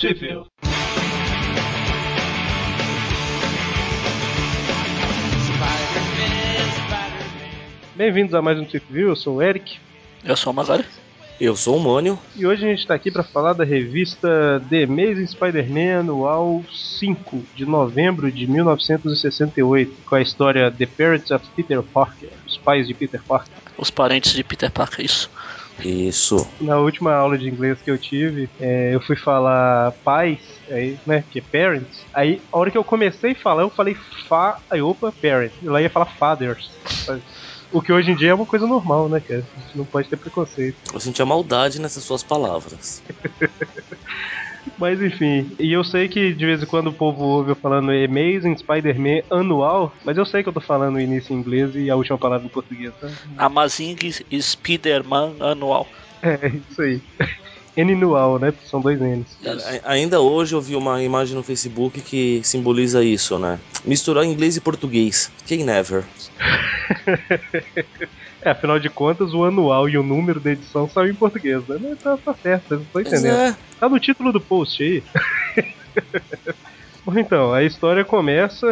Sheffield. Bem-vindos a mais um Trip View, eu sou o Eric. Eu sou o Magari. Eu sou o Mônio. E hoje a gente está aqui para falar da revista The Amazing Spider-Man anual 5, de novembro de 1968, com a história The Parents of Peter Parker, os pais de Peter Parker. Os parentes de Peter Parker, isso. Isso. Na última aula de inglês que eu tive, é, eu fui falar pais, aí, né, que é parents. Aí, a hora que eu comecei a falar, eu falei fa, aí opa, parents. E lá ia falar fathers. O que hoje em dia é uma coisa normal, né, cara? A gente não pode ter preconceito. Eu senti a maldade nessas suas palavras. Mas enfim, e eu sei que de vez em quando o povo ouve eu falando Amazing Spider-Man anual, mas eu sei que eu tô falando o início em inglês e a última palavra em português, tá? Amazing Spider-Man anual. É, isso aí. N-nual, né? São dois N's. A- Ainda hoje eu vi uma imagem no Facebook que simboliza isso, né? Misturar inglês e português. Quem never? É, afinal de contas, o anual e o número da edição são em português, né? Tá, tá certo, eu não tô entendendo. é. Tá no título do post aí. Bom, então, a história começa.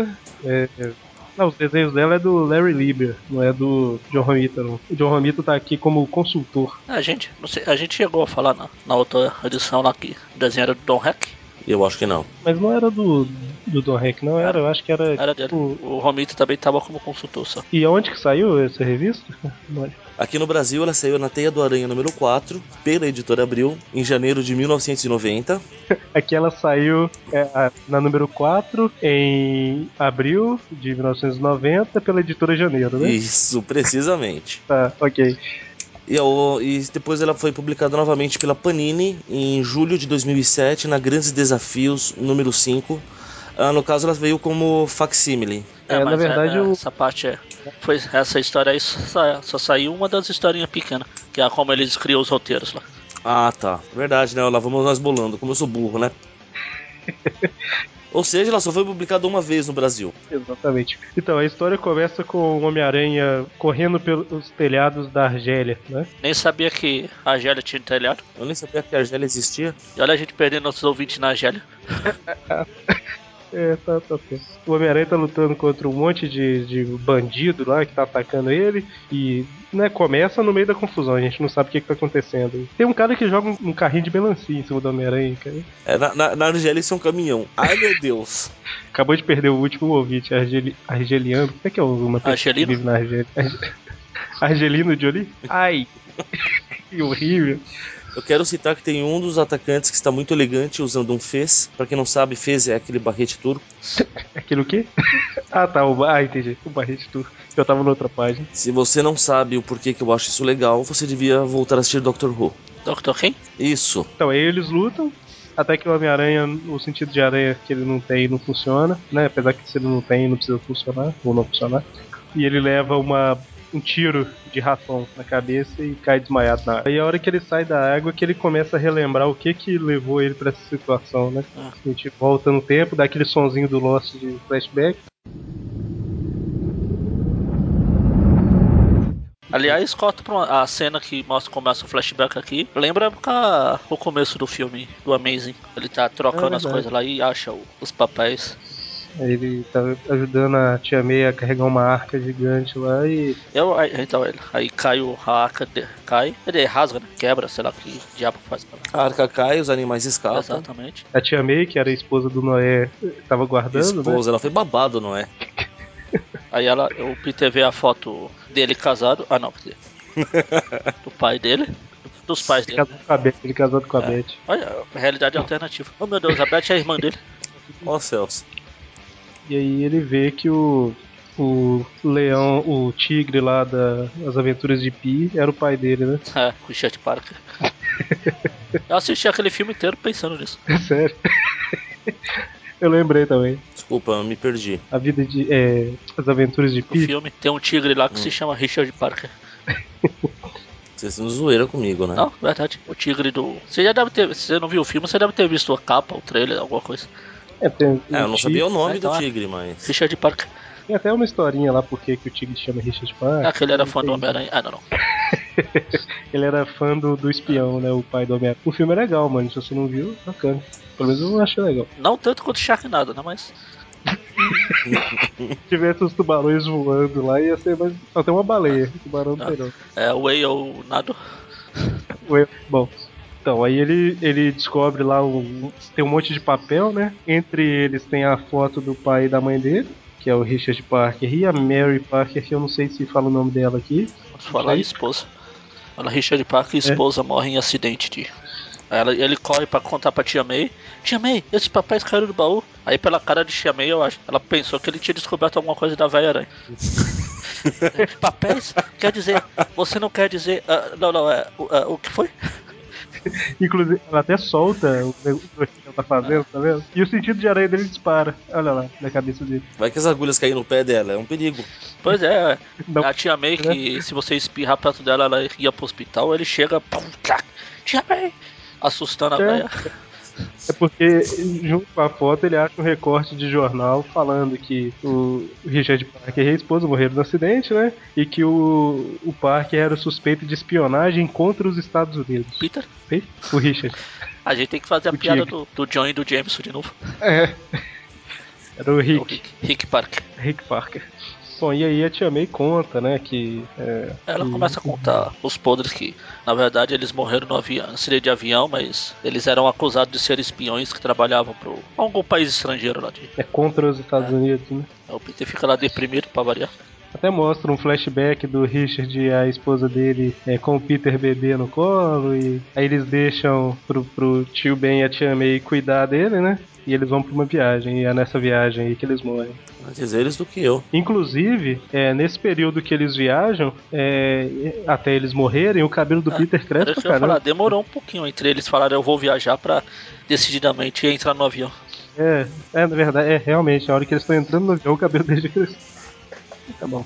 é, é, não, os desenhos dela é do Larry Lieber, não é do John Romita, não. O John Romita tá aqui como consultor. A gente, não sei, a gente chegou a falar na, na outra edição lá que o desenho era do Don Heck. Eu acho que não. Mas não era do, do Don Heck, não era, eu acho que era. Era dele. tipo, O Romito também tava como consultor só. E aonde que saiu essa revista? Olha. Aqui no Brasil ela saiu na Teia do Aranha número 4, pela editora Abril, em janeiro de 1990. Aqui ela saiu é, na número 4 em abril de 1990 pela editora Janeiro, né? Isso, precisamente. Tá, ok. E, ao- e depois ela foi publicada novamente pela Panini em julho de 2007, na Grandes Desafios número 5. Ah, no caso, ela veio como facsímile. É, na mas verdade, é- o- essa parte é. Foi, essa história aí só, só saiu uma das historinhas pequenas, que é como eles criam os roteiros lá. Ah, tá. Verdade, né? Lá vamos nós bolando, como eu sou burro, né? Ou seja, ela só foi publicada uma vez no Brasil. Exatamente. Então, a história começa com o Homem-Aranha correndo pelos telhados da Argélia, né? Nem sabia que a Argélia tinha telhado. Eu nem sabia que a Argélia existia. E olha a gente perdendo nossos ouvintes na Argélia. É, tá, tá. O Homem-Aranha tá lutando contra um monte de, de bandido lá que tá atacando ele e, né, começa no meio da confusão, a gente não sabe o que, que tá acontecendo. Tem um cara que joga um, um carrinho de melancia em cima do Homem-Aranha, cara. É, na, na, na Argélia isso é um caminhão. Ai, meu Deus. Acabou de perder o último ouvinte, argeli, argeliano. Como é que é uma pessoa que Argelino? vive na Argélia? Arge- Argelino Jolie? Ai, que horrível. Eu quero citar que tem um dos atacantes que está muito elegante usando um fez. Pra quem não sabe, fez é aquele barrete turco. Aquilo o quê? ah, tá, o, ah, entendi. O barrete turco. Eu tava na outra página. Se você não sabe o porquê que eu acho isso legal, você devia voltar a assistir Doctor Who. Dr. Quem? Isso. Então, aí eles lutam, até que o Homem-Aranha, o sentido de aranha que ele não tem, não funciona, né? Apesar que se ele não tem, não precisa funcionar, ou não funcionar. E ele leva uma, um tiro de ração na cabeça e cai desmaiado na água. Aí a hora que ele sai da água que ele começa a relembrar o que que levou ele pra essa situação, né? Ah. A gente volta no tempo, dá aquele sonzinho do Lost de flashback. Aliás, corta pra a cena que mostra começa o flashback aqui. Lembra a- o começo do filme do Amazing. Ele tá trocando É as coisas lá e acha o- os papéis. Ele tá ajudando a Tia May a carregar uma arca gigante lá e Eu, aí, então, ele, aí cai o, a arca, de, cai, ele rasga, né? Quebra, sei lá que diabo faz A arca cai, os animais escapam. Exatamente. a Tia May, que era a esposa do Noé, tava guardando, né? Esposa, ela foi babado, não é? Aí ela, o Peter vê a foto dele casado. Ah, não, do pai dele. Dos pais Ele dele. casado com a Beth, ele casado com a É. Beth. Olha, realidade alternativa. Oh meu Deus, a Beth é a irmã dele. Ó céus. E aí ele vê que o, o leão, o tigre lá da- das aventuras de Pi era o pai dele, né? É, o Richard Parker. Eu assisti aquele filme inteiro pensando nisso. É sério. Eu lembrei também. Desculpa, eu me perdi. A vida de. É, as aventuras de No Pi. filme tem um tigre lá que Hum. se chama Richard Parker. Vocês estão zoeira comigo, né? Não, verdade. O tigre do. Você já deve ter. Se você não viu o filme, você deve ter visto a capa, o trailer, alguma coisa. É, tem, É, eu não tigre. sabia o nome Ah, então do tigre, mas. Richard Parker. Tem até uma historinha lá porque que o Tigre chama Richard Parker. Ah, que ele era fã do Homem-Aranha. Ah, não, não. Ele era fã do, do espião, né? O pai do Homem-Aranha. O filme é legal, mano. Se você não viu, bacana. Pelo menos eu acho legal. Não tanto quanto Sharknado, né? Mas. Se tivesse os tubarões voando lá, ia ser mais. Só tem uma baleia. Tubarão não tem não. É o Whale ou Nado. Ué, Bom, então, aí ele, ele descobre lá um. Tem um monte de papel, né? Entre eles tem a foto do pai e da mãe dele, que é o Richard Parker, e a Mary Parker, que eu não sei se fala o nome dela aqui. Vamos falar Aí? esposa. Ela, Richard Parker e esposa morrem em acidente de. Ela, ele corre pra contar pra tia May. Tia May, esses papéis caíram do baú. Aí pela cara de tia May, eu acho. Ela pensou que ele tinha descoberto alguma coisa da velha aranha. papéis? Quer dizer, você não quer dizer. ah, não, não, é. o- ah, o que foi? Inclusive, ela até solta o que ela tá fazendo, tá vendo? E o sentido de aranha dele dispara. Olha lá, na cabeça dele. Vai que as agulhas caem no pé dela, é um perigo. Pois é, é. Não. a tia May que se você espirrar perto dela, ela ia pro hospital, ele chega. Pum, tia May! Assustando a É. velha. É porque, junto com a foto, ele acha um recorte de jornal falando que o Richard Parker e a esposa morreram no acidente, né? E que o, o Parker era suspeito de espionagem contra os Estados Unidos. Peter? Ei? O Richard. A gente tem que fazer a O piada do, do John e do Jameson de novo. É. Era o O Rick, Rick, Rick Parker. Rick Parker. E aí a Tia May conta, né, que... é, Ela que- começa a contar os podres que, na verdade, eles morreram no avião, seria de avião, mas eles eram acusados de ser espiões que trabalhavam para algum país estrangeiro lá. De, É contra os Estados Unidos, né? o Peter fica lá deprimido pra variar. Até mostra um flashback do Richard e a esposa dele é, com o Peter bebê no colo. E aí eles deixam pro, pro tio Ben e a tia May cuidar dele, né? E eles vão pra uma viagem. E é nessa viagem aí que eles morrem. Antes eles do que eu. Inclusive, é, nesse período que eles viajam, é, até eles morrerem, o cabelo do Peter Era cresce pra ia falar, caramba. demorou um pouquinho entre eles falarem eu vou viajar pra decididamente entrar no avião. É, é, na verdade, é realmente, a hora que eles estão entrando no avião, o cabelo dele já cresceu. Tá bom.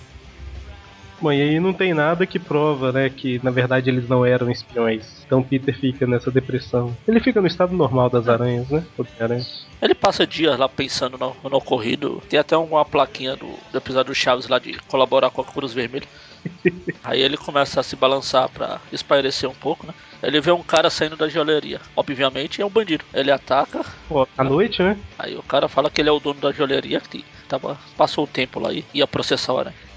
E aí não tem nada que prova, né, que na verdade eles não eram espiões. Então Peter fica nessa depressão. Ele fica no estado normal das aranhas, né? Homem-Aranha. Ele passa dias lá pensando no, no ocorrido. Tem até uma plaquinha do, do episódio do Chaves lá de colaborar com a Cruz Vermelha. Aí ele começa a se balançar pra espairecer um pouco, né? Ele vê um cara saindo da joalheria. Obviamente é um bandido. Ele ataca, Pô, à noite, né? aí o cara fala que ele é o dono da joalheria que tava, passou o tempo lá e ia processar o aranha.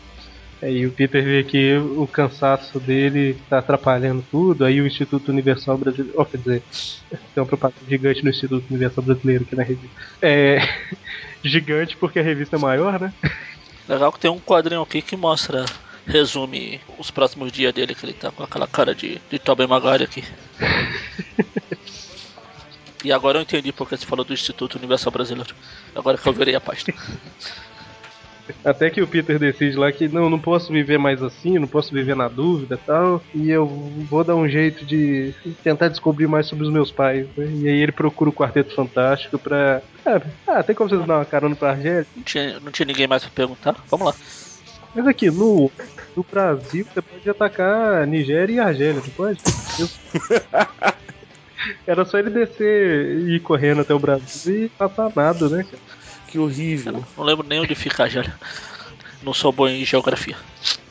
Aí o Peter vê que o cansaço dele tá atrapalhando tudo. Aí o Instituto Universal Brasileiro. Oh, quer dizer, tem uma propaganda gigante no Instituto Universal Brasileiro aqui na revista. É. gigante porque a revista é maior, né? Legal que tem um quadrinho aqui que mostra, resume os próximos dias dele, que ele tá com aquela cara de, de Tobey Maguire aqui. e agora eu entendi porque você falou do Instituto Universal Brasileiro. Agora que eu virei a página. Até que o Peter decide lá que não, não posso viver mais assim, não posso viver na dúvida e tal. E eu vou dar um jeito de tentar descobrir mais sobre os meus pais. né? E aí ele procura o Quarteto Fantástico pra. Ah, tem como vocês dar uma carona pra Argélia? Não tinha, não tinha ninguém mais pra perguntar? Vamos lá. Mas aqui, no, no Brasil, você pode atacar Nigéria e Argélia, não pode? Era só ele descer e ir correndo até o Brasil e passar nada, né, cara? Que horrível. Não lembro nem onde fica a Argélia. Não sou bom em geografia.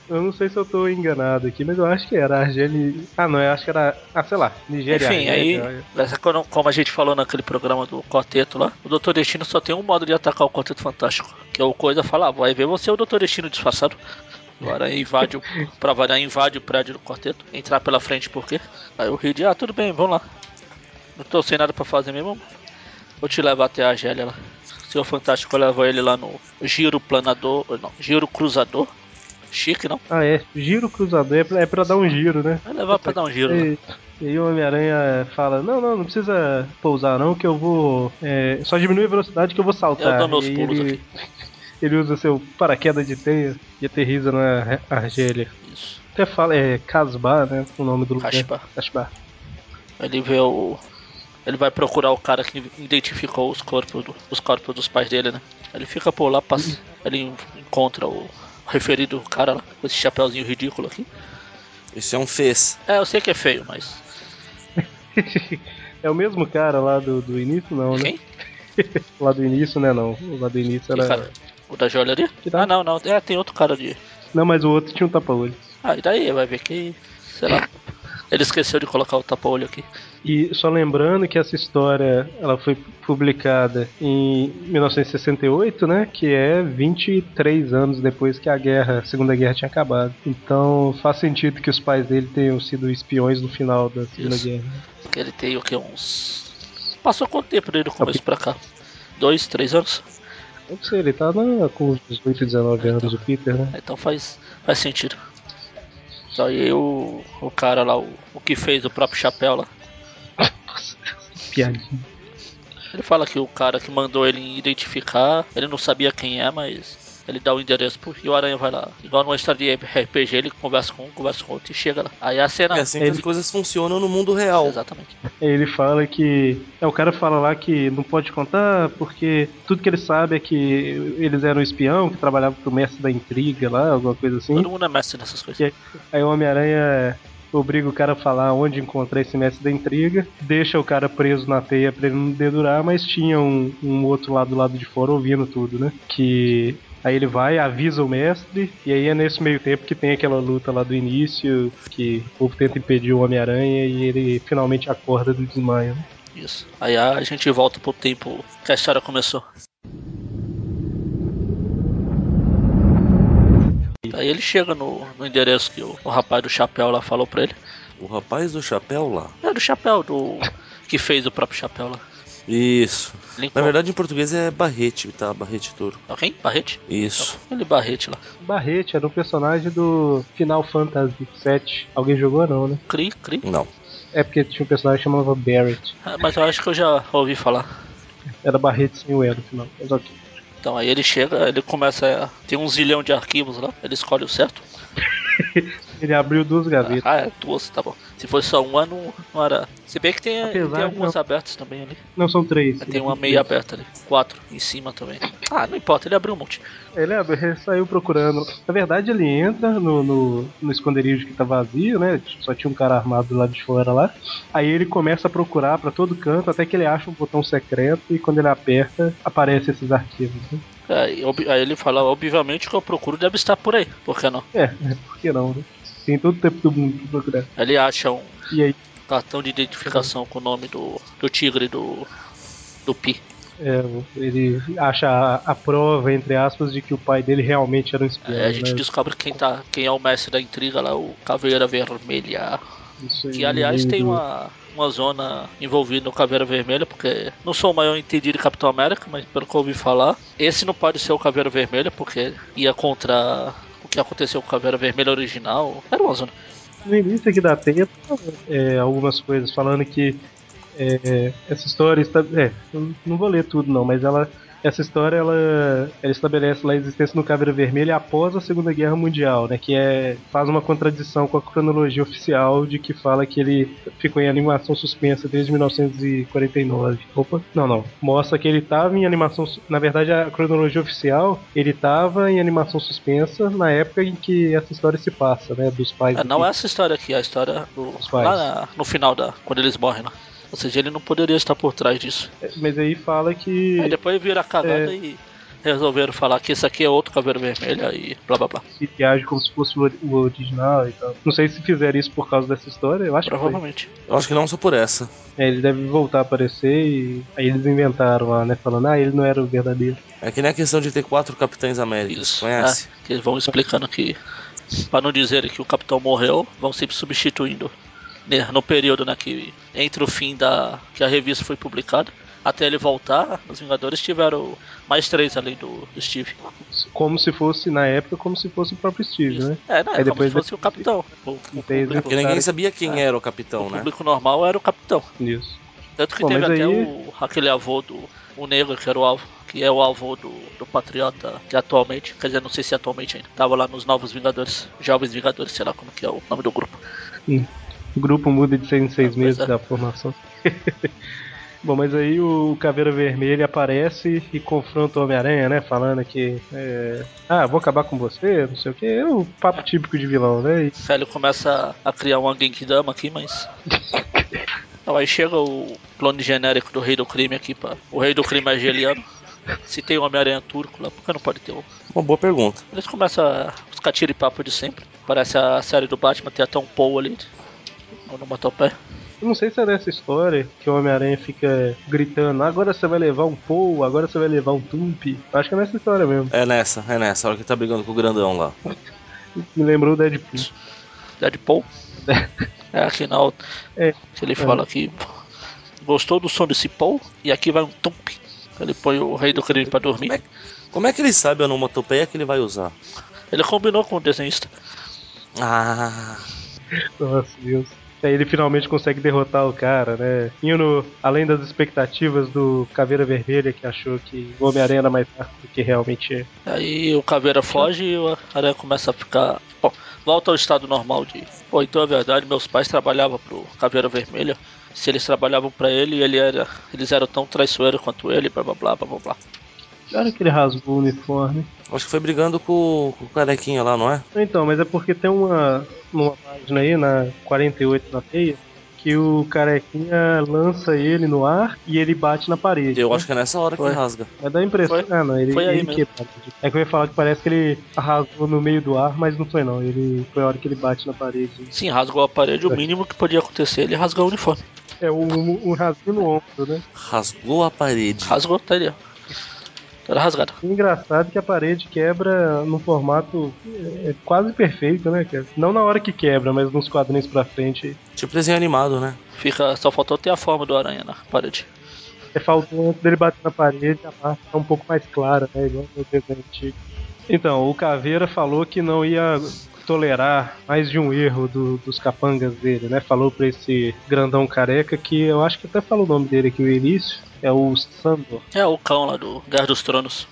Eu não sei se eu tô enganado aqui, mas eu acho que era Argélia. Ah, não, eu acho que era. Ah, sei lá, Nigéria Enfim, aí, como a gente falou naquele programa do Quarteto lá, o Doutor Destino só tem um modo de atacar o Quarteto Fantástico. Que é o Coisa falar, vai ver você é o Doutor Destino disfarçado. Agora invade, o, pra variar, invade o prédio do quarteto. Entrar pela frente por quê? Aí o Reed, ah, tudo bem, vamos lá. Não tô sem nada pra fazer mesmo. Vou te levar até a Argélia lá. Senhor Fantástico leva ele lá no Giro Planador. Não, Giro Cruzador. Chique, não? Ah, é. Giro cruzador é pra, é pra dar um giro, né? Vai levar pra dar um giro. E, e aí o Homem-Aranha fala, não, não, não precisa pousar não, que eu vou. é, só diminui a velocidade que eu vou saltar. Eu dou meus pulos ele, aqui. ele usa seu paraquedas de teia e aterriza na Argélia. Isso. Até fala, é Casbah, né? O nome do lugar. Casbah. Casbah. Ele vê o. Ele vai procurar o cara que identificou os corpos, do- os corpos dos pais dele, né? Ele fica por lá, passa, ele en- encontra o referido cara lá, com esse chapéuzinho ridículo aqui. Isso é um fez. É, eu sei que é feio, mas. é o mesmo cara lá do, do início, não, né? Quem? Lá do início, né? Não. Lá do início era. cara? O da joalheria? Tá. Ah, não, não. É, tem outro cara de. Não, mas o outro tinha um tapa-olho. Ah, e daí vai ver que. Sei lá. Ele esqueceu de colocar o tapa-olho aqui. E só lembrando que essa história ela foi publicada em 1968, né? Que é 23 anos depois que a guerra, a Segunda Guerra tinha acabado. Então faz sentido que os pais dele tenham sido espiões no final da Segunda Isso. Guerra. Ele tem o que? Uns. Passou quanto tempo dele do começo pra cá? Dois, três anos? Não sei, ele tá na, com uns 18, 19 anos, o Peter, né? Então faz, faz sentido. Então, e aí o, o cara lá, o, o que fez o próprio chapéu lá, Piadinha. ele fala que o cara que mandou ele identificar, ele não sabia quem é, mas ele dá o endereço pro e o Aranha vai lá. Igual numa história de RPG, ele conversa com um, conversa com outro e chega lá. Aí a cena. É assim que Ele- as coisas funcionam no mundo real. Exatamente. Ele fala que. É, o cara fala lá que não pode contar porque tudo que ele sabe é que eles eram espião, que trabalhava pro mestre da intriga lá, alguma coisa assim. Todo mundo é mestre nessas coisas. E aí, aí o Homem-Aranha obriga o cara a falar onde encontrar esse mestre da intriga, deixa o cara preso na teia pra ele não dedurar, mas tinha um, um outro lado do lado de fora ouvindo tudo, né? Que. Aí ele vai, avisa o mestre, e aí é nesse meio tempo que tem aquela luta lá do início, que o povo tenta impedir o Homem-Aranha e ele finalmente acorda do desmaio. né? Isso. Aí a gente volta pro tempo que a história começou. Aí ele chega no, no endereço que o, o rapaz do chapéu lá falou pra ele. O rapaz do chapéu lá. É do chapéu, do. que fez o próprio chapéu lá. Isso. Lincoln. Na verdade, em português é Barrete, tá? Barrete Touro. Quem? Barrete? Isso. Ele Barrete lá. Barrete era um personagem do Final Fantasy VII. Alguém jogou não, né? Cri, Cri. Não. É porque tinha um personagem que chamava Barrett. Ah, Mas eu acho que eu já ouvi falar. Era Barrete sem o E no final. Mas ok. Então aí ele chega, ele começa a. Tem um zilhão de arquivos lá, ele escolhe o certo. Ele abriu duas gavetas. Ah, é, duas, tá bom. Se fosse só uma, não, não era. Se bem que tem, Apesar tem algumas não- abertas também ali. Não, são três. Tem uma meia aberta ali. Quatro em cima também. Ah, não importa, ele abriu um monte. Ele, abriu, ele saiu procurando. Na verdade, ele entra no, no, no esconderijo que tá vazio, né? Só tinha um cara armado lá de fora lá. Aí ele começa a procurar pra todo canto até que ele acha um botão secreto e quando ele aperta, aparecem esses arquivos. Né? É, ob- aí ele fala, obviamente que eu procuro deve estar por aí. Por que não? É, por que não, né? Tem todo o tempo do mundo pra procurar. Ele acha um aí, cartão de identificação com o nome do, do tigre do. do Pi. é, ele acha a, a prova, entre aspas, de que o pai dele realmente era um espião. Aí a gente né? descobre quem, tá, quem é o mestre da intriga lá, o Caveira Vermelha. Isso aí, Que aliás tem uma, uma zona envolvida no Caveira Vermelha, porque não sou o maior entendido de Capitão América, mas pelo que eu ouvi falar, esse não pode ser o Caveira Vermelha, porque ia contra o que aconteceu com o Caveira Vermelha original. Era uma zona. No início aqui da teia, é, algumas coisas falando que é, essa história está, é, não vou ler tudo não, mas ela essa história ela, ela estabelece lá a existência do Caveira Vermelha após a Segunda Guerra Mundial, né? Que é faz uma contradição com a cronologia oficial de que fala que ele ficou em animação suspensa desde 1949. Opa, não, não. Mostra que ele estava em animação, na verdade a cronologia oficial ele estava em animação suspensa na época em que essa história se passa, né? Dos pais. É, não é essa história aqui, é a história do, lá na- no final da. quando eles morrem lá. Ou seja, ele não poderia estar por trás disso. Mas aí fala que Aí depois vira a cagada É. e resolveram falar que esse aqui é outro Caveira Vermelha e blá blá blá. se age como se fosse o ori- o original e tal. Não sei se fizeram isso por causa dessa história, eu acho que foi. Provavelmente. Eu acho que não só por essa. É, ele deve voltar a aparecer e aí eles inventaram lá, né? Falando, ah, ele não era o verdadeiro. É que nem a questão de ter quatro Capitães Américas. Isso. Conhece? É, que eles vão explicando que, para não dizerem que o capitão morreu, vão sempre substituindo. Né, No período né, que entre o fim da que a revista foi publicada até ele voltar, os Vingadores tiveram mais três além do, do Steve. Como se fosse, na época, como se fosse o próprio Steve, Isso. né? É, não, é Aí como depois se fosse o capitão. O, o Porque ninguém sabia quem era o capitão, o né? público normal era o capitão. Isso. Tanto que Bom, teve até aí- o, aquele avô do o negro que era o avô, que é o avô do, do Patriota, que atualmente, quer dizer, não sei se atualmente ainda, tava lá nos Novos Vingadores, Jovens Vingadores, sei lá como que é o nome do grupo. O grupo muda de seis em seis Ah, meses é. da formação. Bom, mas aí o Caveira Vermelha aparece e confronta o Homem-Aranha, né? Falando que. é, ah, vou acabar com você, não sei o que. É o papo típico de vilão, né? E ele começa a criar uma Genkidama aqui, mas. Então, aí chega o clone genérico do Rei do Crime aqui, pra... o Rei do Crime é geliano. Se tem o Homem-Aranha turco lá, por que não pode ter o. Uma boa pergunta. Eles começam a ficar tiro e papo de sempre. Parece a série do Batman, tem até um Paul ali. Onomatopé. Eu não sei se é dessa história que o Homem-Aranha fica gritando: agora você vai levar um Paul, agora você vai levar um Tump. Acho que é nessa história mesmo. É nessa, é nessa, a hora que tá brigando com o grandão lá. Me lembrou o Deadpool. Deadpool. É aqui na outra. É. Que ele fala que gostou do som desse Paul e aqui vai um Tump. Ele põe o rei do crime pra dormir. Como é, como é que ele sabe a onomatopeia que ele vai usar? Ele combinou com o desenhista. Ah, Nossa, Deus. Aí ele finalmente consegue derrotar o cara, né? Indo além das expectativas do Caveira Vermelha, que achou que o Homem-Aranha era mais fraco do que realmente é. Aí o Caveira foge e o Aranha começa a ficar. Bom, volta ao estado normal de. Pô, então é verdade, meus pais trabalhavam pro Caveira Vermelha. Se eles trabalhavam pra ele, ele era, eles eram tão traiçoeiros quanto ele, blá blá blá blá blá blá. Que hora que ele rasgou o uniforme? acho que foi brigando com, com o carequinha lá, não é? Então, mas é porque tem uma, uma página aí, na 48 na teia, que o carequinha lança ele no ar e ele bate na parede. Eu né? acho que é nessa hora que Foi. ele rasga. É da impressão. Foi. Ah, não, ele, Foi aí ele quebra. É que eu ia falar que parece que ele arrasou no meio do ar, mas não foi não. Ele foi a hora que ele bate na parede. Sim, rasgou a parede, o mínimo que podia acontecer, ele rasgou o uniforme. É um, um rasguinho no ombro, né? Rasgou a parede. Rasgou, tá ali, ó. Toda rasgada. E engraçado que a parede quebra num formato é, é quase perfeito, né? Não na hora que quebra, mas nos quadrinhos pra frente. Tipo desenho animado, né? Fica, só faltou ter a forma do aranha na parede. É faltou antes dele bater na parede, a parte tá um pouco mais clara, né? Igual no desenho antigo. Então, o Caveira falou que não ia tolerar mais de um erro do- dos capangas dele, né? Falou pra esse grandão careca que eu acho que até falou o nome dele aqui no início. É o Sandor. É o cão lá do Guerra dos Tronos.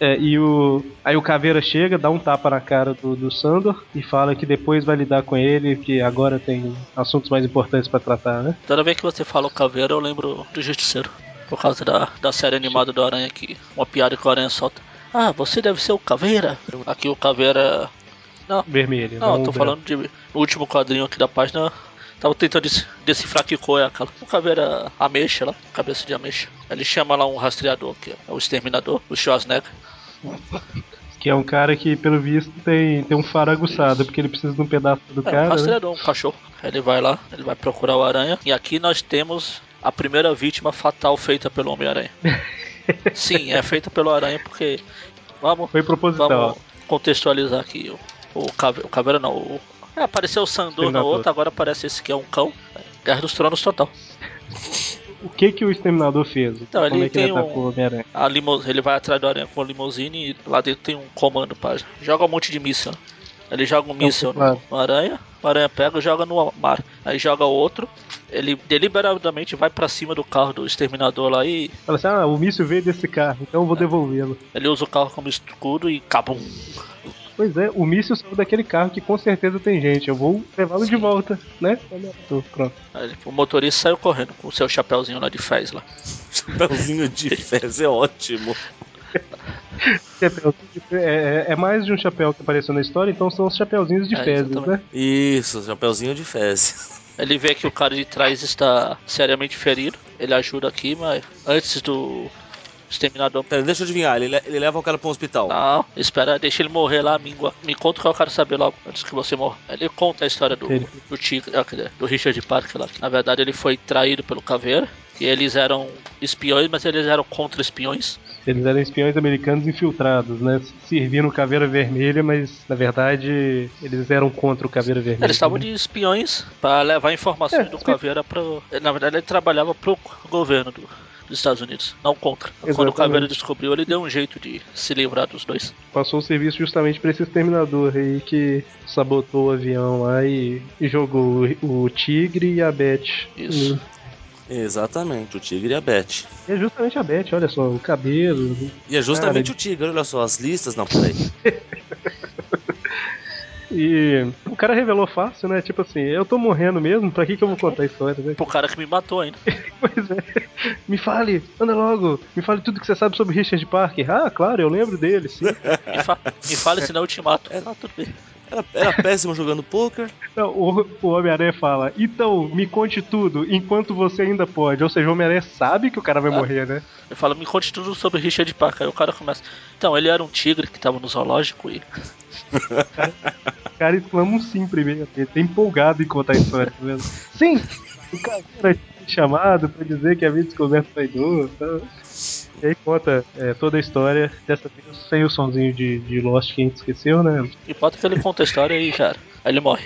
É, e o. Aí o Caveira chega, dá um tapa na cara do, do Sandor e fala que depois vai lidar com ele, que agora tem assuntos mais importantes pra tratar, né? Toda vez que você fala o caveira, eu lembro do Justiceiro. Por causa da, da série animada do Aranha que uma piada que o Aranha solta. Ah, você deve ser o caveira. Aqui o caveira. Não, Vermelho. não, eu o tô branco. falando de. No último quadrinho aqui da página. Tava tentando dec- decifrar que cor é aquela. O caveira ameixa lá, cabeça de ameixa. Ele chama lá um rastreador, que é o exterminador, o Schwarzenegger. Que é um cara que, pelo visto, tem, tem um faro aguçado, porque ele precisa de um pedaço do É, um cara. né? rastreador, um cachorro. Ele vai lá, ele vai procurar o aranha. E aqui nós temos a primeira vítima fatal feita pelo Homem-Aranha. Sim, é feita pelo aranha porque. Vamos, Foi proposital. vamos contextualizar aqui. O, o, cave, o caveira não. O, é, apareceu o Sandor na outra, agora aparece esse que é um cão. Guerra dos Tronos total. O que que o Exterminador fez? Então, Como ele é que ele atacou um- o Homem-Aranha? A limo, ele vai atrás do aranha com a limusine e lá dentro tem um comando para. Joga um monte de míssil. Ele joga um míssil claro. no, aranha, o aranha pega e joga no mar. Aí joga outro, ele deliberadamente vai pra cima do carro do exterminador lá e Fala assim, ah, o míssil veio desse carro, então eu vou devolvê-lo. ele usa o carro como escudo e cabum. Pois é, o míssil saiu daquele carro que com certeza tem gente, eu vou levá-lo de volta, né? Tô, Pronto. Aí o motorista saiu correndo com o seu chapéuzinho lá de fez lá. Chapeuzinho de fez é ótimo. É, é- é mais de um chapéu que apareceu na história, então são os chapeuzinhos de É, fezes, exatamente. né? Isso, chapeuzinho de fezes. Ele vê que o cara de trás está seriamente ferido. Ele ajuda aqui, mas antes do exterminador Pera, deixa eu adivinhar, ele, le- ele leva o cara pra um hospital. Não, espera, deixa ele morrer lá, míngua. Me conta o que eu quero saber logo, antes que você morra. Ele conta a história do, Ele- do Tigre, ah, do Richard Parker lá. que, Na verdade, ele foi traído pelo Caveira. E eles eram espiões, mas eles eram contra-espiões. Eles eram espiões americanos infiltrados, né? Servindo Caveira Vermelha, mas na verdade eles eram contra o Caveira Vermelha. Eles estavam de espiões para levar informações É, do. Caveira pro. Na verdade, ele trabalhava pro governo do- dos Estados Unidos, não contra. Quando o Exatamente. Caveira descobriu, ele deu um jeito de se livrar dos dois. Passou o serviço justamente pra esse exterminador aí que sabotou o avião lá e, e jogou o, o Tigre e a Beth. Isso. Exatamente, o tigre e a Beth. E é justamente a Beth, olha só, o cabelo. E é justamente Cara, o tigre, olha só, as listas. Não, peraí. E o cara revelou fácil, né? Tipo assim, eu tô morrendo mesmo, pra que, que eu vou contar a história, né? Pro cara que me matou ainda. Pois é. Me fale, anda logo, me fale tudo que você sabe sobre Richard Parker. Ah, claro, eu lembro dele, sim. Me, fa me fale, senão eu te mato. É, tudo bem. Era, era péssimo jogando poker. Não, o, o Homem-Aranha fala, então, me conte tudo, enquanto você ainda pode. Ou seja, o Homem-Aranha sabe que o cara vai Ah. morrer, né? Ele fala, me conte tudo sobre Richard Parker. Aí o cara começa. Então, ele era um tigre que tava no zoológico e. O cara exclama um sim primeiro. Ele tá empolgado em contar a história, tá vendo? Sim! O cara me chamado pra dizer que havia descoberto o traidor. Tá? E aí conta é, toda a história, dessa vez sem o sonzinho de, de Lost que a gente esqueceu, né? Importa que ele conta a história e já era. Aí ele morre.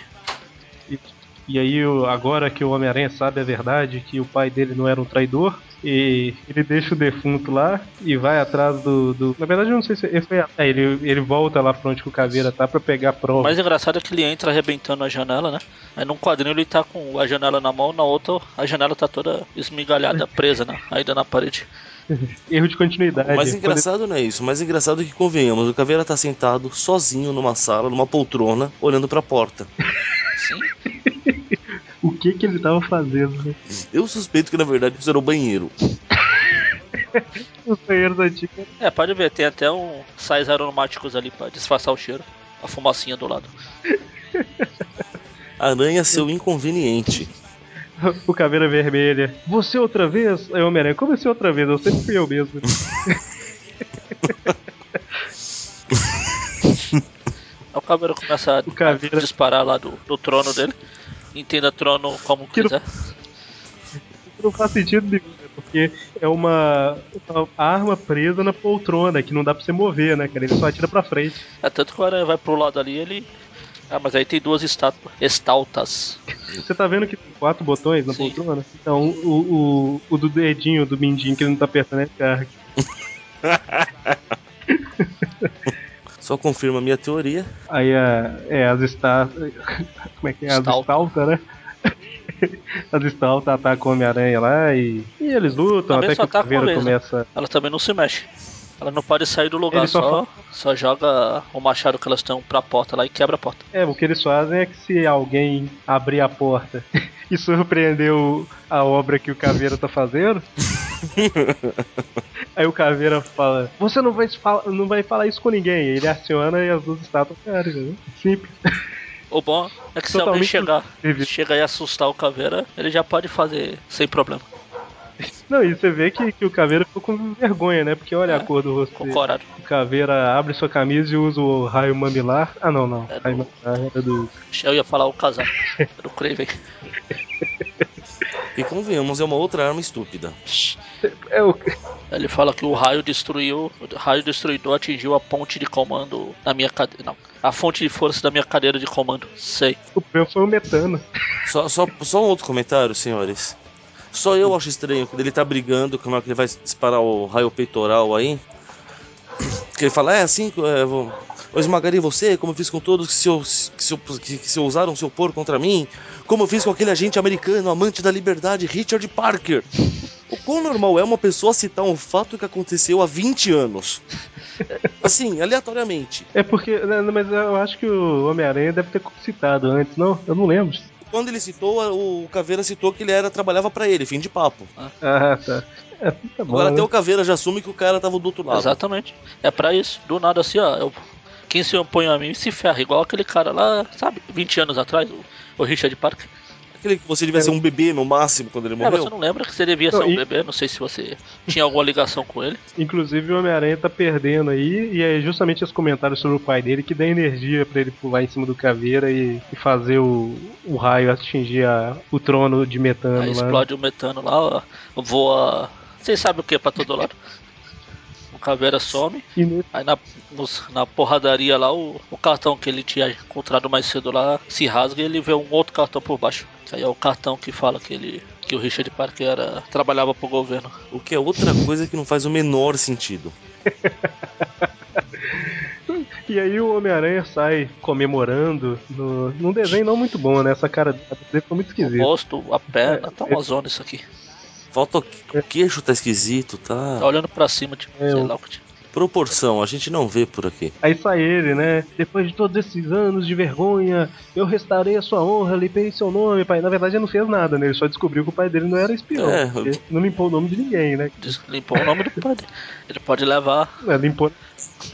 E, aí, o- agora que o Homem-Aranha sabe a verdade, que o pai dele não era um traidor, e ele deixa o defunto lá e vai atrás do. do- Na verdade, eu não sei se ele foi. É, ele, ele volta lá pra onde o Caveira tá pra pegar a O prova. mais engraçado é que ele entra arrebentando a janela, né? Aí num quadrinho ele tá com a janela na mão, na outra a janela tá toda esmigalhada, presa, né? Ainda na parede. Erro de continuidade. O mais Quando engraçado não é isso. O mais engraçado é que, convenhamos, o Caveira tá sentado sozinho numa sala, numa poltrona, olhando pra porta. Sim. O que que ele tava fazendo? né? Eu suspeito que, na verdade, isso era o banheiro. Os banheiros antigos. É, pode ver, tem até um sais aromáticos ali pra disfarçar o cheiro. A fumacinha do lado. Aranha seu inconveniente. O Caveira Vermelha. Você outra vez? O Homem-Aranha, como assim outra vez? Eu sempre fui eu mesmo. O Caveira começa a, O Caveira- a disparar lá do, do trono dele. Entenda trono como Que não- quiser. não faz sentido nenhum, né? Porque é uma, uma arma presa na poltrona que não dá pra você mover, né, cara? Ele só atira pra frente. É tanto que o aranha vai pro lado ali ele. Ah, mas aí tem duas estátuas. Estaltas. Você tá vendo que tem quatro botões na Sim. poltrona? Então, o, o, o do dedinho, do mindinho que ele não tá apertando é carga. Só confirma a minha teoria. Aí a, é, as estátuas. Como é que é? As Stalta. né? As estaltas atacam o Homem-Aranha lá e, e eles lutam Também até que o Caveira começa. Ela também não se mexe. Ela não pode sair do lugar, só só, só joga o machado que elas estão pra porta lá e quebra a porta. É, o que eles fazem é que se alguém abrir a porta e surpreender o- a obra que o Caveira tá fazendo, aí o Caveira fala: Você não vai, fala- não vai falar isso com ninguém. Ele aciona e as duas estátuas caem, né? Simples. O bom é que se alguém Totalmente chegar, chegar e assustar o caveira, ele já pode fazer sem problema. Não, e você vê que, que o Caveira ficou com vergonha, né? Porque olha É, a cor do rosto coragem. O Caveira abre sua camisa e usa o raio mamilar. Ah, não, não. É raio do- mamilar era do. Eu ia falar o casaco do Craven. E convenhamos, é uma outra arma estúpida. É o. Ele fala que o raio destruiu. O raio destruidor atingiu a ponte de comando da minha cadeira. Não. A fonte de força da minha cadeira de comando. Sei. O meu foi o metano. Só, só, só um outro comentário, senhores. Só eu acho estranho quando ele tá brigando, como é que ele vai disparar o raio peitoral aí. Que ele fala, é assim, é, vou, eu esmagarei você, como eu fiz com todos que se, que, se, que, que se contra mim, como eu fiz com aquele agente americano, amante da liberdade, Richard Parker. O quão normal é uma pessoa citar um fato que aconteceu há 20 anos? Assim, aleatoriamente. É porque. né, Mas eu acho que o Homem-Aranha deve ter citado antes, não? Eu não lembro. Quando ele citou, o Caveira citou que ele era trabalhava pra ele, fim de papo. Ah, tá. É, tá bom. Agora né? até o Caveira já assume que o cara tava do outro lado. Exatamente. É pra isso. Do nada assim, ó. Eu, quem se opõe a mim se ferra. Igual aquele cara lá, sabe? 20 anos atrás, o, o Richard Parker. Aquele que você devia ser um bebê no máximo quando ele É, você morreu. não lembra que você devia Não, ser um e- bebê. Não sei se você tinha alguma ligação com ele. Inclusive o Homem-Aranha tá perdendo aí, e é justamente esse comentário sobre o pai dele que dá energia pra ele pular em cima do caveira e, e fazer o, o raio atingir a- o trono de metano Aí lá. explode o metano lá, ó, voa. Vocês sabem o que pra todo lado. O caveira some. E nesse- Aí na, nos- na porradaria lá, o, o cartão que ele tinha encontrado mais cedo lá se rasga e ele vê um outro cartão por baixo. Aí é o cartão que fala que ele. que o Richard Parker era, trabalhava pro governo. O que é outra coisa que não faz o menor sentido. E aí o Homem-Aranha sai comemorando no, num desenho não muito bom, né? Essa cara dele ficou muito O esquisita. rosto, a perna, É, tá uma zona isso aqui. Falta o, o queixo tá esquisito, Tá tá? olhando pra cima, tipo, É, sei o- lá o que. Proporção, a gente não vê por aqui. Aí sai ele, né? Depois de todos esses anos de vergonha, eu restaurei a sua honra, limpei seu nome, pai. Na verdade, ele não fez nada, né? Ele só descobriu que o pai dele não era espião. É. Não limpou o nome de ninguém, né? Limpou o nome do pai dele. Ele pode levar. É, limpou.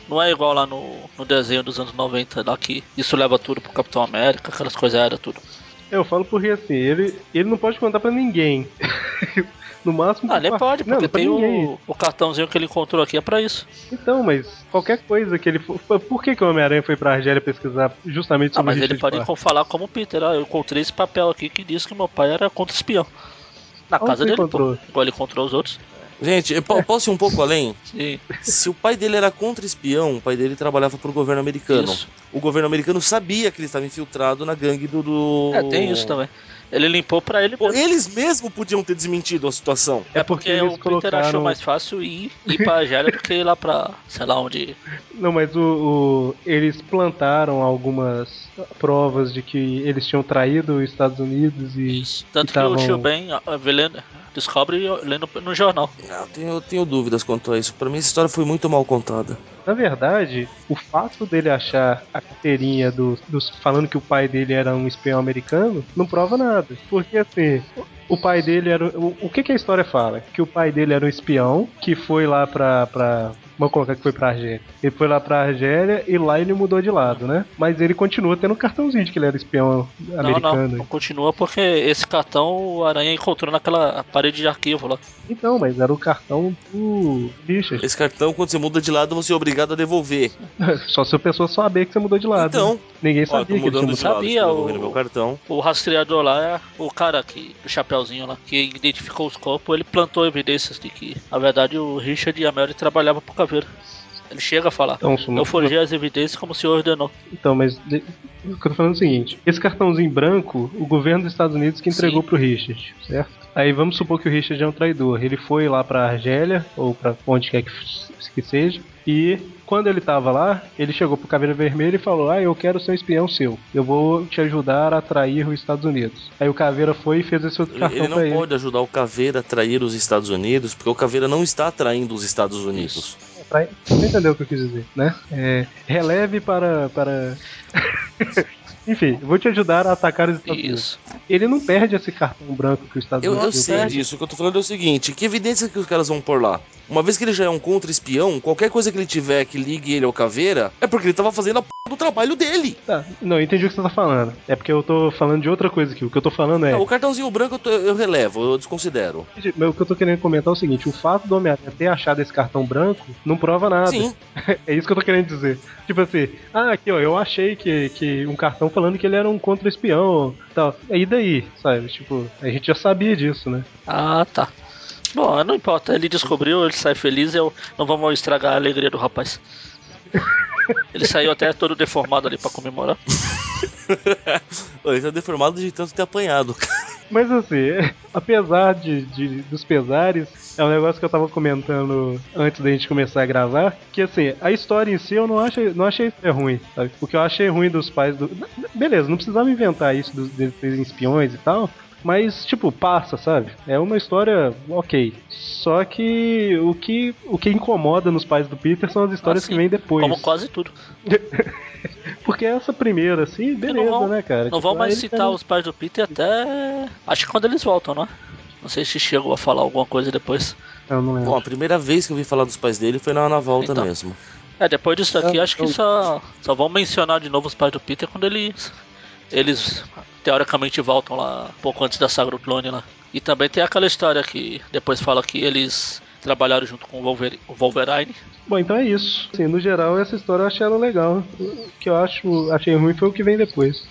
Não é igual lá no, no desenho dos anos 90, lá que isso leva tudo pro Capitão América, aquelas coisas era tudo. Eu falo porque assim, ele, ele não pode contar pra ninguém. no máximo. Ah, ele pra- pode, não, porque não pra tem ninguém. o, o cartãozinho que ele encontrou aqui é pra isso. Então, mas qualquer coisa que ele for. Por que, que o Homem-Aranha foi pra Argélia pesquisar justamente Ah, sobre mas ele pode Clark? falar como o Peter. Ah, eu encontrei esse papel aqui que diz que meu pai era contra-espião. Na Onde casa dele, encontrou? pô. Igual ele encontrou os outros. Gente, eu po- posso ir um pouco além? Sim, Se o pai dele era contra-espião, o pai dele trabalhava pro governo americano. isso. O governo americano sabia que ele estava infiltrado na gangue do. do... É, tem isso também. Ele limpou pra ele mesmo. eles mesmo podiam ter desmentido a situação. É Porque, porque eles o Peter achou colocaram. mais fácil ir, ir pra Argélia do que ir lá pra, sei lá onde. Não, mas o, o- eles plantaram algumas provas de que eles tinham traído os Estados Unidos e. Tanto e que o tavam- tio Ben ó, vê lendo- descobre lendo no jornal. Não, eu tenho, eu tenho dúvidas quanto a isso. Pra mim, essa história foi muito mal contada. Na verdade, o fato dele achar a carteirinha do, dos falando que o pai dele era um espião americano não prova nada. Porque assim, o pai dele era. O, o que, que a história fala? Que o pai dele era um espião que foi lá pra. pra Vamos colocar que foi pra Argélia. Ele foi lá pra Argélia e lá ele mudou de lado, né? Mas ele continua tendo um cartãozinho de que ele era espião Não, americano. não, não continua porque esse cartão o Aranha encontrou naquela parede de arquivo lá. Então, mas era o cartão do Richard. Esse cartão, quando você muda de lado, você é obrigado a devolver. Só se a pessoa saber que você mudou de lado. Então, né? Ninguém ó, eu tô sabia que ele tinha mudando mudado. de lado. Sabia, o- meu cartão. O rastreador lá é o cara que, do chapeuzinho lá, que identificou os corpos, ele plantou evidências de que, na verdade, o Richard e a Mary trabalhavam pro caveira. Ele chega a falar. Então, Eu forjei as evidências como o senhor ordenou. Então, mas de- o que eu tô falando é o seguinte: esse cartãozinho branco, o governo dos Estados Unidos que entregou Sim. pro Richard, certo? Aí vamos supor que o Richard é um traidor. Ele foi lá pra Argélia, ou pra onde quer que, seja, e quando ele tava lá, ele chegou pro Caveira Vermelha e falou: Ah, eu quero ser um espião seu. Eu vou te ajudar a atrair os Estados Unidos. Aí o Caveira foi e fez esse outro Ele, cartão ele não pra ele. pode ajudar o Caveira a trair os Estados Unidos, porque o Caveira não está atraindo os Estados Unidos. Pra... Você entendeu o que eu quis dizer, né? É, releve para. para... Enfim, vou te ajudar a atacar os Estados Unidos. Isso. Ele não perde esse cartão branco que os Estados Eu, eu Unidos sei perde. disso, o que eu tô falando é o seguinte, que evidência que os caras vão pôr lá? Uma vez que ele já é um contra-espião, qualquer coisa que ele tiver que ligue ele ao Caveira, é porque ele tava fazendo a p do trabalho dele. Tá, não, eu entendi o que você tá falando. É porque eu tô falando de outra coisa aqui. O que eu tô falando é. Não, o cartãozinho branco eu, tô- eu relevo, eu desconsidero. Mas O que eu tô querendo comentar é o seguinte: o fato do Homem-Aranha ter achado esse cartão branco não prova nada. Sim, É isso que eu tô querendo dizer. Tipo assim, ah, aqui ó, eu achei que, que um cartão falando que ele era um contra-espião tal. E daí, sabe? Tipo, a gente já sabia disso, né? Ah, tá. Bom, não importa, ele descobriu, ele sai feliz, eu não vamos estragar a alegria do rapaz. Ele saiu até todo deformado ali pra comemorar. Ele tá deformado de tanto ter apanhado. Mas assim, apesar de, de- dos pesares, é um negócio que eu tava comentando antes da gente começar a gravar, que assim, a história em si eu não achei, não achei ruim, sabe? O que eu achei ruim dos pais do. Beleza, não precisava inventar isso dos serem espiões e tal. Mas, tipo, passa, sabe? É uma história ok. Só que o que, o que incomoda nos pais do Peter são as histórias Ah, que vêm depois. Como quase tudo. Porque essa primeira, assim, beleza, vão- né, cara? Não Tipo, vamos mais citar tá- os pais do Peter até. Acho que quando eles voltam, né? Não sei se chegou a falar alguma coisa depois. Eu não lembro. Bom, a primeira vez que eu vi falar dos pais dele foi na, na volta Então. mesmo. É, depois disso daqui, É, acho que eu- só, só vão mencionar de novo os pais do Peter quando eles. Eles teoricamente voltam lá um pouco antes da saga do clone lá. E também tem aquela história que depois fala que eles trabalharam junto com o Wolverine. O Wolverine. Bom, então é isso. Assim, no geral, essa história eu achei ela legal. O que eu acho, achei ruim foi o que vem depois.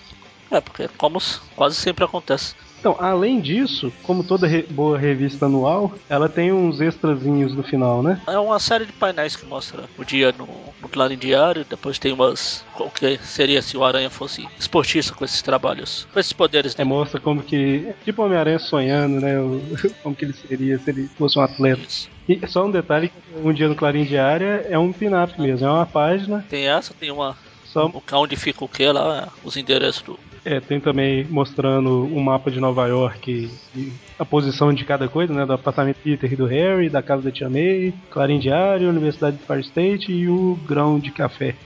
É, porque como quase sempre acontece. Então, além disso, como toda re- boa revista anual, ela tem uns extrazinhos no final, né? É uma série de painéis que mostra o dia no, no Clarim Diário, depois tem umas. O que seria se o Aranha fosse esportista com esses trabalhos, com esses poderes É, dele. mostra como que. Tipo Homem-Aranha sonhando, né? como que ele seria se ele fosse um atleta. Isso. E só um detalhe: um dia no Clarim Diário é um pin-up mesmo, é uma página, Tem essa, tem uma. só O onde fica o que lá, os endereços do, É, tem também mostrando um mapa de Nova York e a posição de cada coisa, né? Do apartamento Peter e do Harry, da casa da Tia May, Clarim Diário, Universidade de Far State e o grão de café.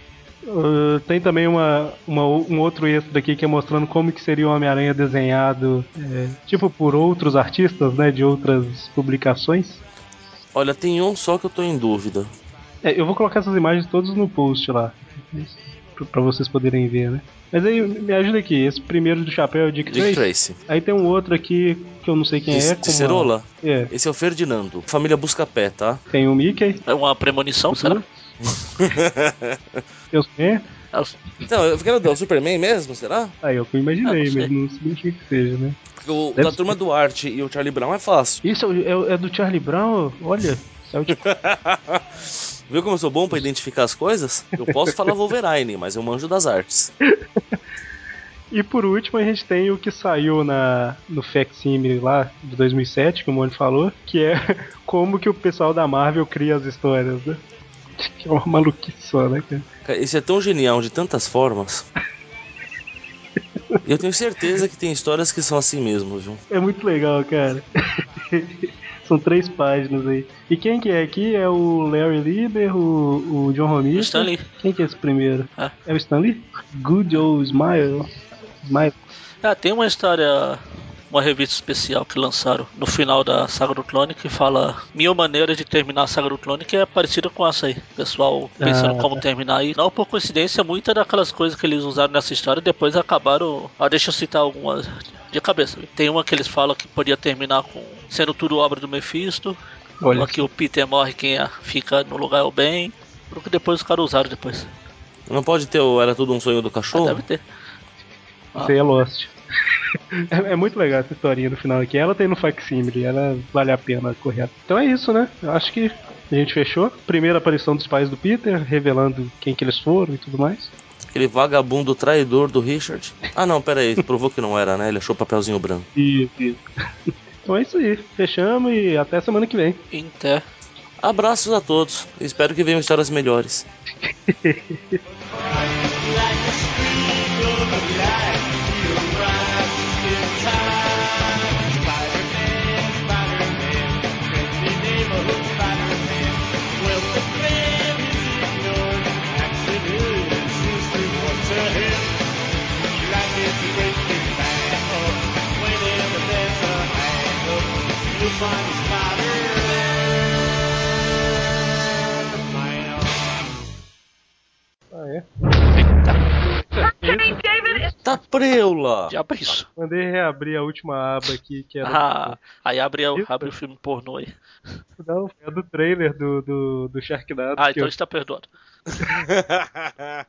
Uh, tem também uma, uma, um outro extra aqui que é mostrando como que seria o Homem-Aranha desenhado, é, tipo por outros artistas, né, de outras publicações. Olha, tem um só que eu tô em dúvida. É, eu vou colocar essas imagens todas no post lá, para vocês poderem ver, né? Mas aí me ajuda aqui, esse primeiro do chapéu é o Dick, Dick Tracy. Tracy. Aí tem um outro aqui que eu não sei quem De, é. de com uma- cerola? É, Esse é o Ferdinando. Família Buscapé, tá? tem o Mickey, É uma premonição, será? eu sei. É Então, eu fiquei é o Superman mesmo, será? Aí eu imaginei, Ah, mas não significa que seja, né? Porque o Deve da turma do Art e o Charlie Brown é fácil. Isso é, é é do Charlie Brown? Olha, é o de- Viu como eu sou bom pra identificar as coisas? Eu posso falar Wolverine, mas eu manjo das artes. E por último a gente tem o que saiu na, no facsimile lá de 2007, que o Mônio falou, que é como que o pessoal da Marvel cria as histórias, né? Que é uma maluquice só, né, cara? Cara, Isso é tão genial de tantas formas. Eu tenho certeza que tem histórias que são assim mesmo, viu? É muito legal, cara. São três páginas aí. E quem que é aqui? É o Larry Lieber, o, o John Romita. O Stan Lee. Quem que é esse primeiro? É. É o Stanley? Good old Smile. Smile. Ah, tem uma história, uma revista especial que lançaram no final da saga do clone que fala mil maneiras de terminar a saga do clone que é parecida com essa aí. O Pessoal pensando Ah, como tá. terminar e não por coincidência, muitas daquelas coisas que eles usaram nessa história depois acabaram. Ah, deixa eu citar algumas de cabeça. Tem uma que eles falam que podia terminar com sendo tudo obra do Mephisto. Olha Uma que o Peter morre, quem é- fica no lugar é o bem. Porque depois os caras usaram depois. Não pode ter o Era Tudo um Sonho do Ah, Cachorro? deve ter. Aí é Lost. É, é muito legal essa historinha no final aqui. Ela tem no facsimile, ela vale a pena correr. Então é isso, né? Eu acho que a gente fechou. Primeira aparição dos pais do Peter, revelando quem que eles foram e tudo mais. Aquele vagabundo traidor do Richard. Ah, não, pera aí, provou que não era, né? Ele achou o papelzinho branco. E, e- Então é isso aí. Fechamos e até semana que vem. Inter. Abraços a todos. Espero que venham histórias melhores. Ah, é? Tá preula! Diabo é isso. Mandei reabrir a última aba aqui, que era. Ah, aí abre, o- abre o filme pornô aí. Não, é do trailer do, do, do Sharknado. Ah, então eu- está perdoado.